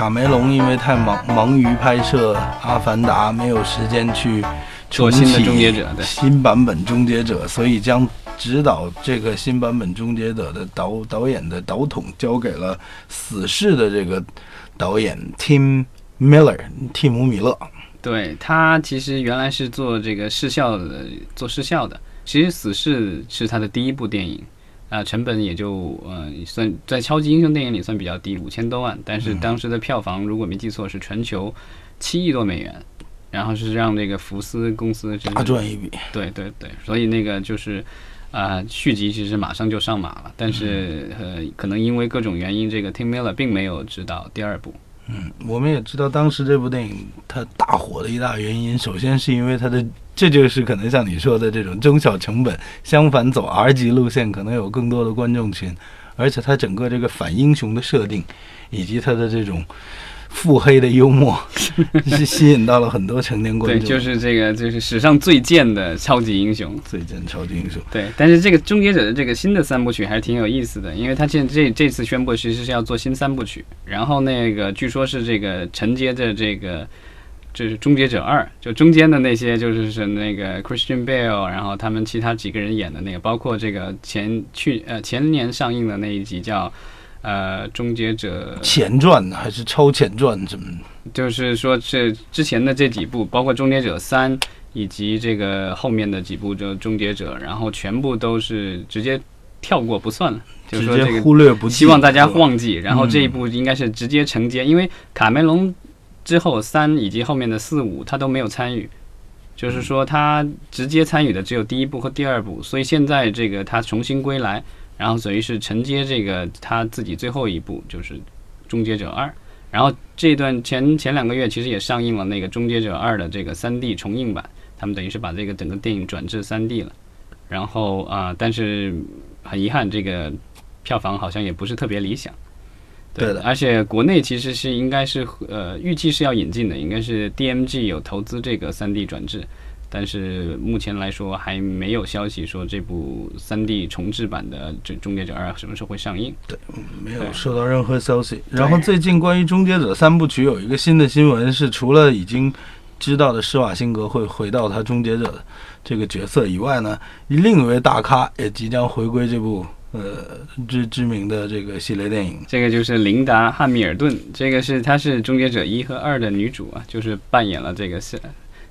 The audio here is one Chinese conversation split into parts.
卡梅隆因为太忙忙于拍摄《阿凡达》，没有时间去做新的终结者，对新版本终结者，所以将指导这个新版本终结者的导导演的导筒交给了死侍的这个导演 Tim Miller，蒂姆米勒。对他其实原来是做这个视效的，做视效的。其实《死侍》是他的第一部电影，啊，成本也就呃算在超级英雄电影里算比较低，五千多万。但是当时的票房如果没记错是全球七亿多美元，然后是让这个福斯公司大赚一笔。对对对，所以那个就是啊续集其实马上就上马了，但是呃可能因为各种原因，这个 Tim Miller 并没有指导第二部。嗯，我们也知道当时这部电影它大火的一大原因，首先是因为它的，这就是可能像你说的这种中小成本，相反走 R 级路线，可能有更多的观众群，而且它整个这个反英雄的设定，以及它的这种。腹黑的幽默 是吸引到了很多成年观众。对，就是这个，就是史上最贱的超级英雄，最贱超级英雄。对，但是这个终结者的这个新的三部曲还是挺有意思的，因为他现这这次宣布其实是要做新三部曲，然后那个据说是这个承接着这个就是终结者二，就中间的那些就是是那个 Christian Bale，然后他们其他几个人演的那个，包括这个前去呃前年上映的那一集叫。呃，终结者前传还是超前传？怎么？就是说，这之前的这几部，包括终结者三，以及这个后面的几部就终结者，然后全部都是直接跳过不算了，就是说这个忽略不计，希望大家忘记。然后这一部应该是直接承接，因为卡梅隆之后三以及后面的四五他都没有参与，就是说他直接参与的只有第一部和第二部，所以现在这个他重新归来。然后等于是承接这个他自己最后一部就是《终结者二》，然后这段前前两个月其实也上映了那个《终结者二》的这个三 D 重映版，他们等于是把这个整个电影转至三 D 了。然后啊，但是很遗憾，这个票房好像也不是特别理想。对的，而且国内其实是应该是呃预计是要引进的，应该是 DMG 有投资这个三 D 转制。但是目前来说还没有消息说这部三 D 重制版的这《终结者二》什么时候会上映？对，没有收到任何消息。然后最近关于《终结者》三部曲有一个新的新闻是，除了已经知道的施瓦辛格会回到他终结者这个角色以外呢，另一位大咖也即将回归这部呃知知名的这个系列电影。这个就是琳达·汉密尔顿，这个是她是《终结者一》和二的女主啊，就是扮演了这个。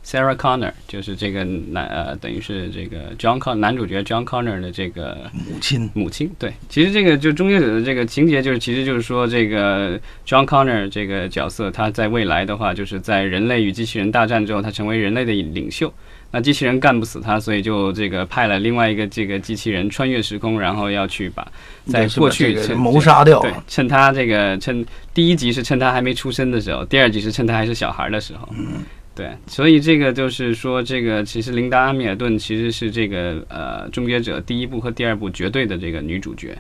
Sarah Connor 就是这个男呃，等于是这个 John Con 男主角 John Connor 的这个母亲。母亲对，其实这个就终结者的这个情节就是，其实就是说这个 John Connor 这个角色，他在未来的话，就是在人类与机器人大战之后，他成为人类的领袖。那机器人干不死他，所以就这个派了另外一个这个机器人穿越时空，然后要去把在过去谋杀掉。对，趁他这个趁第一集是趁他还没出生的时候，第二集是趁他还是小孩的时候。嗯。对，所以这个就是说，这个其实琳达·阿米尔顿其实是这个呃《终结者》第一部和第二部绝对的这个女主角。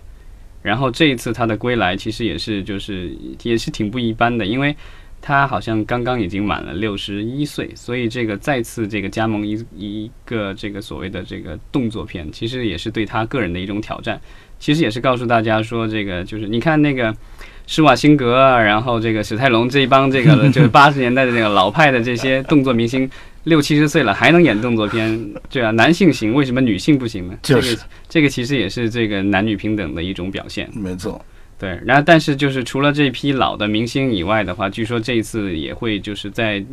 然后这一次她的归来，其实也是就是也是挺不一般的，因为她好像刚刚已经满了六十一岁，所以这个再次这个加盟一一个这个所谓的这个动作片，其实也是对他个人的一种挑战。其实也是告诉大家说，这个就是你看那个。施瓦辛格，然后这个史泰龙这一帮这个就是 八十年代的那个老派的这些动作明星，六七十岁了还能演动作片，对啊，男性行，为什么女性不行呢？这个这个其实也是这个男女平等的一种表现。没错，对。然后，但是就是除了这批老的明星以外的话，据说这一次也会就是在。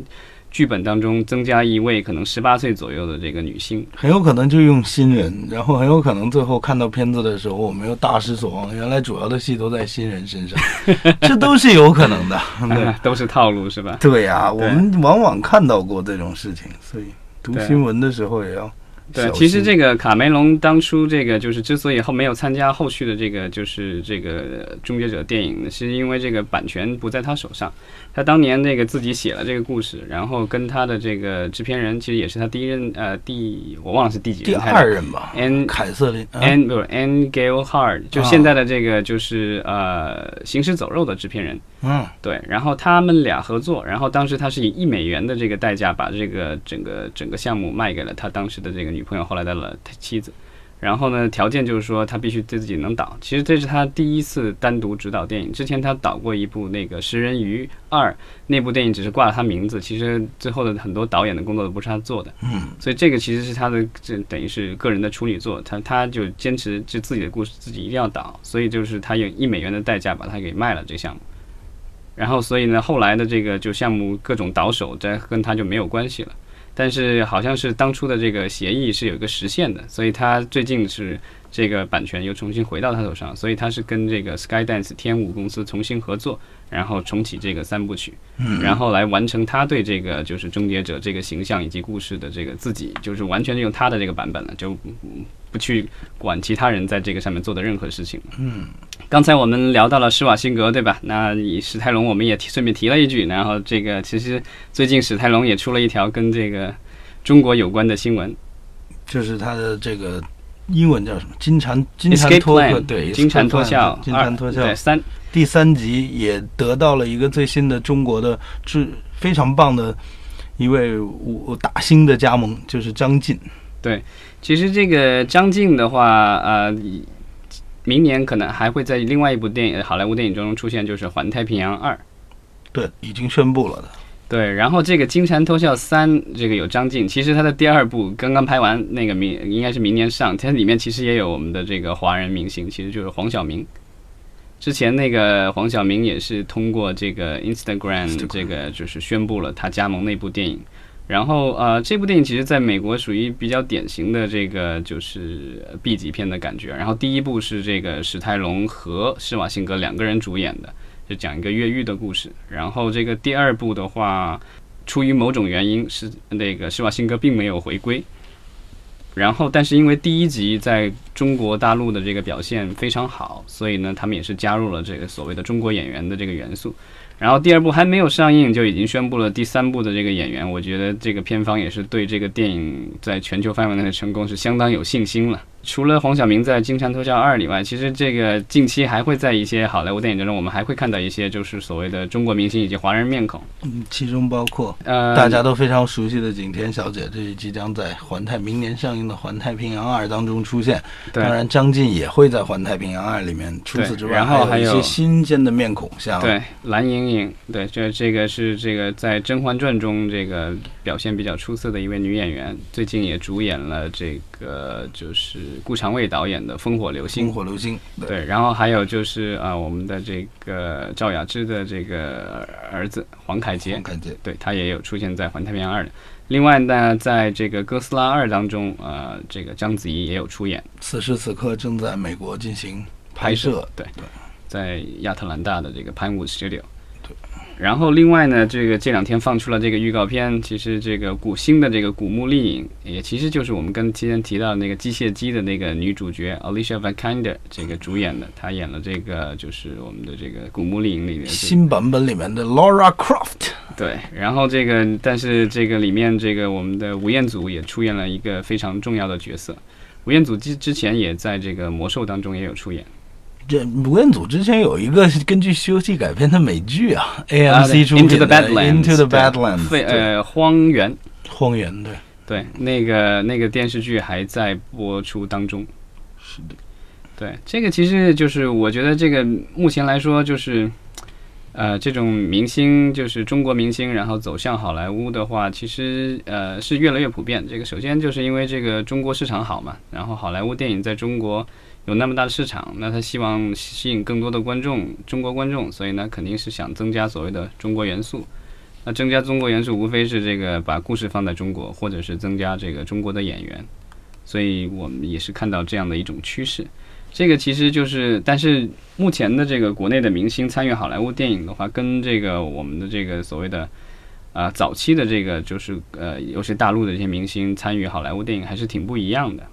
剧本当中增加一位可能十八岁左右的这个女性，很有可能就用新人，然后很有可能最后看到片子的时候，我们又大失所望，原来主要的戏都在新人身上，这都是有可能的，对，都是套路是吧？对呀，我们往往看到过这种事情，所以读新闻的时候也要。对，其实这个卡梅隆当初这个就是之所以后没有参加后续的这个就是这个终结者电影，是因为这个版权不在他手上。他当年那个自己写了这个故事，然后跟他的这个制片人，其实也是他第一任呃第我忘了是第几第二任吧，N 凯瑟琳，N 不是 N Gale Hard，就现在的这个就是呃行尸走肉的制片人，嗯，对，然后他们俩合作，然后当时他是以一美元的这个代价把这个整个整个项目卖给了他当时的这个女朋友，后来的了他妻子。然后呢，条件就是说他必须对自己能导。其实这是他第一次单独执导电影，之前他导过一部那个《食人鱼二》，那部电影只是挂了他名字，其实最后的很多导演的工作都不是他做的。嗯，所以这个其实是他的，这等于是个人的处女作，他他就坚持就自己的故事自己一定要导，所以就是他用一美元的代价把它给卖了这项目。然后所以呢，后来的这个就项目各种倒手，这跟他就没有关系了。但是好像是当初的这个协议是有一个时限的，所以他最近是这个版权又重新回到他手上，所以他是跟这个 Skydance 天舞公司重新合作，然后重启这个三部曲，然后来完成他对这个就是终结者这个形象以及故事的这个自己，就是完全用他的这个版本了，就不去管其他人在这个上面做的任何事情。嗯，刚才我们聊到了施瓦辛格，对吧？那以史泰龙我们也提顺便提了一句，然后这个其实最近史泰龙也出了一条跟这个中国有关的新闻，就是他的这个英文叫什么？金蝉金蝉脱壳对，金蝉脱壳，金蝉脱壳对三第三集也得到了一个最新的中国的是非常棒的一位武打星的加盟，就是张晋。其实这个张晋的话，呃，明年可能还会在另外一部电影好莱坞电影中出现，就是《环太平洋二》。对，已经宣布了的。对，然后这个《金蝉脱壳三》这个有张晋，其实他的第二部刚刚拍完，那个明应该是明年上，它里面其实也有我们的这个华人明星，其实就是黄晓明。之前那个黄晓明也是通过这个 Instagram 这个就是宣布了他加盟那部电影。然后呃，这部电影其实在美国属于比较典型的这个就是 B 级片的感觉。然后第一部是这个史泰龙和施瓦辛格两个人主演的，就讲一个越狱的故事。然后这个第二部的话，出于某种原因是那个施瓦辛格并没有回归。然后，但是因为第一集在中国大陆的这个表现非常好，所以呢，他们也是加入了这个所谓的中国演员的这个元素。然后第二部还没有上映，就已经宣布了第三部的这个演员。我觉得这个片方也是对这个电影在全球范围内的成功是相当有信心了。除了黄晓明在《金蝉脱壳二》以外，其实这个近期还会在一些好莱坞电影当中，我们还会看到一些就是所谓的中国明星以及华人面孔。嗯，其中包括呃，大家都非常熟悉的景甜小姐，这是即将在《环太》明年上映的《环太平洋二》当中出现。对当然张晋也会在《环太平洋二》里面。除此之外，然后还有一些新鲜的面孔，像对，蓝盈莹，对，这这个是这个在《甄嬛传》中这个表现比较出色的一位女演员，最近也主演了这个就是顾长卫导演的《烽火流星烽》。火流星。对，然后还有就是啊、我们的这个赵雅芝的这个儿子黄凯杰黄，凯杰。对他也有出现在《环太平洋二》里。另外呢，在这个《哥斯拉二》当中，呃，这个章子怡也有出演此时此刻正在美国进行拍摄。对对，在亚特兰大的这个 Pinewood Studio。对。然后另外呢，这个这两天放出了这个预告片，其实这个古新的这个古墓丽影，也其实就是我们跟之前提到的那个机械姬的那个女主角 Alicia Vikander 这个主演的，她演了这个就是我们的这个古墓丽影里面的新版本里面的 Laura Croft。对，然后这个，但是这个里面这个我们的吴彦祖也出演了一个非常重要的角色。吴彦祖之之前也在这个魔兽当中也有出演。这吴彦祖之前有一个根据《西游记》改编的美剧啊啊对，AMC 出品 Into 的 the Badlands，Into the 对 Badlands，对呃荒原，荒原对，对，那个那个电视剧还在播出当中。是的，对，这个其实就是我觉得这个目前来说就是，呃，这种明星就是中国明星，然后走向好莱坞的话，其实呃是越来越普遍。这个首先就是因为这个中国市场好嘛，然后好莱坞电影在中国有那么大的市场，那他希望吸引更多的观众，中国观众，所以呢肯定是想增加所谓的中国元素。那增加中国元素，无非是这个把故事放在中国，或者是增加这个中国的演员。所以我们也是看到这样的一种趋势。这个其实就是，但是目前的这个国内的明星参与好莱坞电影的话，跟这个我们的这个所谓的啊、早期的这个就是呃，尤其大陆的这些明星参与好莱坞电影还是挺不一样的。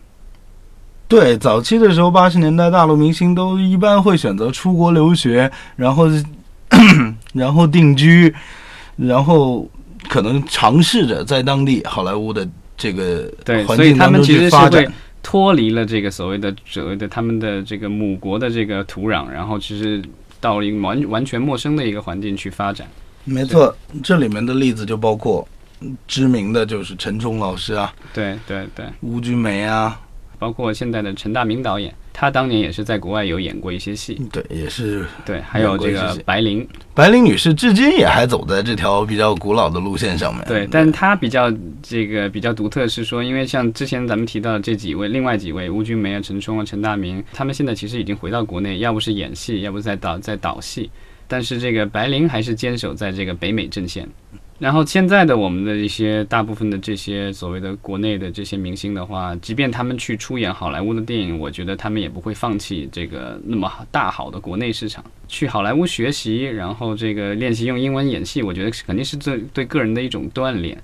对，早期的时候，八十年代大陆明星都一般会选择出国留学，然后 然后定居，然后可能尝试着在当地好莱坞的这个对，环所以他们境当中去其实是会发展。脱离了这个所谓的所谓的他们的这个母国的这个土壤，然后其实到了一个完完全陌生的一个环境去发展。没错，这里面的例子就包括知名的就是陈冲老师啊，对对对，吴君梅啊，包括现在的陈大明导演，他当年也是在国外有演过一些戏。对，也是对，还有这个白灵，白灵女士至今也还走在这条比较古老的路线上面。对，但她比较这个比较独特是说，因为像之前咱们提到的这几位，另外几位邬君梅啊、陈冲啊、陈大明，他们现在其实已经回到国内，要不是演戏，要不在导在导戏。但是这个白灵还是坚守在这个北美阵线。然后现在的我们的一些大部分的这些所谓的国内的这些明星的话，即便他们去出演好莱坞的电影，我觉得他们也不会放弃这个那么大好的国内市场，去好莱坞学习，然后这个练习用英文演戏，我觉得肯定是对对个人的一种锻炼。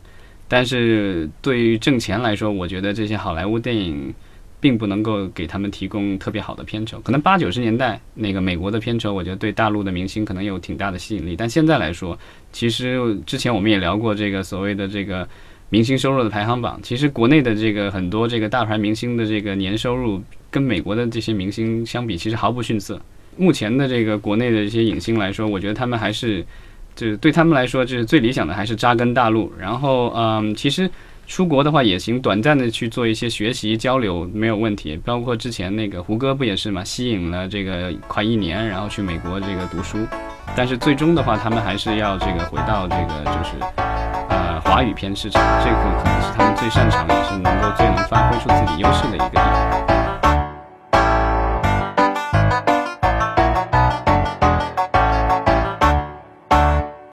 但是对于挣钱来说，我觉得这些好莱坞电影。并不能够给他们提供特别好的片酬，可能八九十年代那个美国的片酬，我觉得对大陆的明星可能有挺大的吸引力。但现在来说，其实之前我们也聊过这个所谓的这个明星收入的排行榜，其实国内的这个很多这个大牌明星的这个年收入跟美国的这些明星相比，其实毫不逊色。目前的这个国内的一些影星来说，我觉得他们还是就是对他们来说，就是最理想的还是扎根大陆。然后，嗯，其实。出国的话也行，短暂的去做一些学习交流没有问题。包括之前那个胡歌不也是嘛，吸引了这个快一年，然后去美国这个读书。但是最终的话，他们还是要这个回到这个就是呃华语片市场，这个可能是他们最擅长也是能够最能发挥出自己优势的一个地方。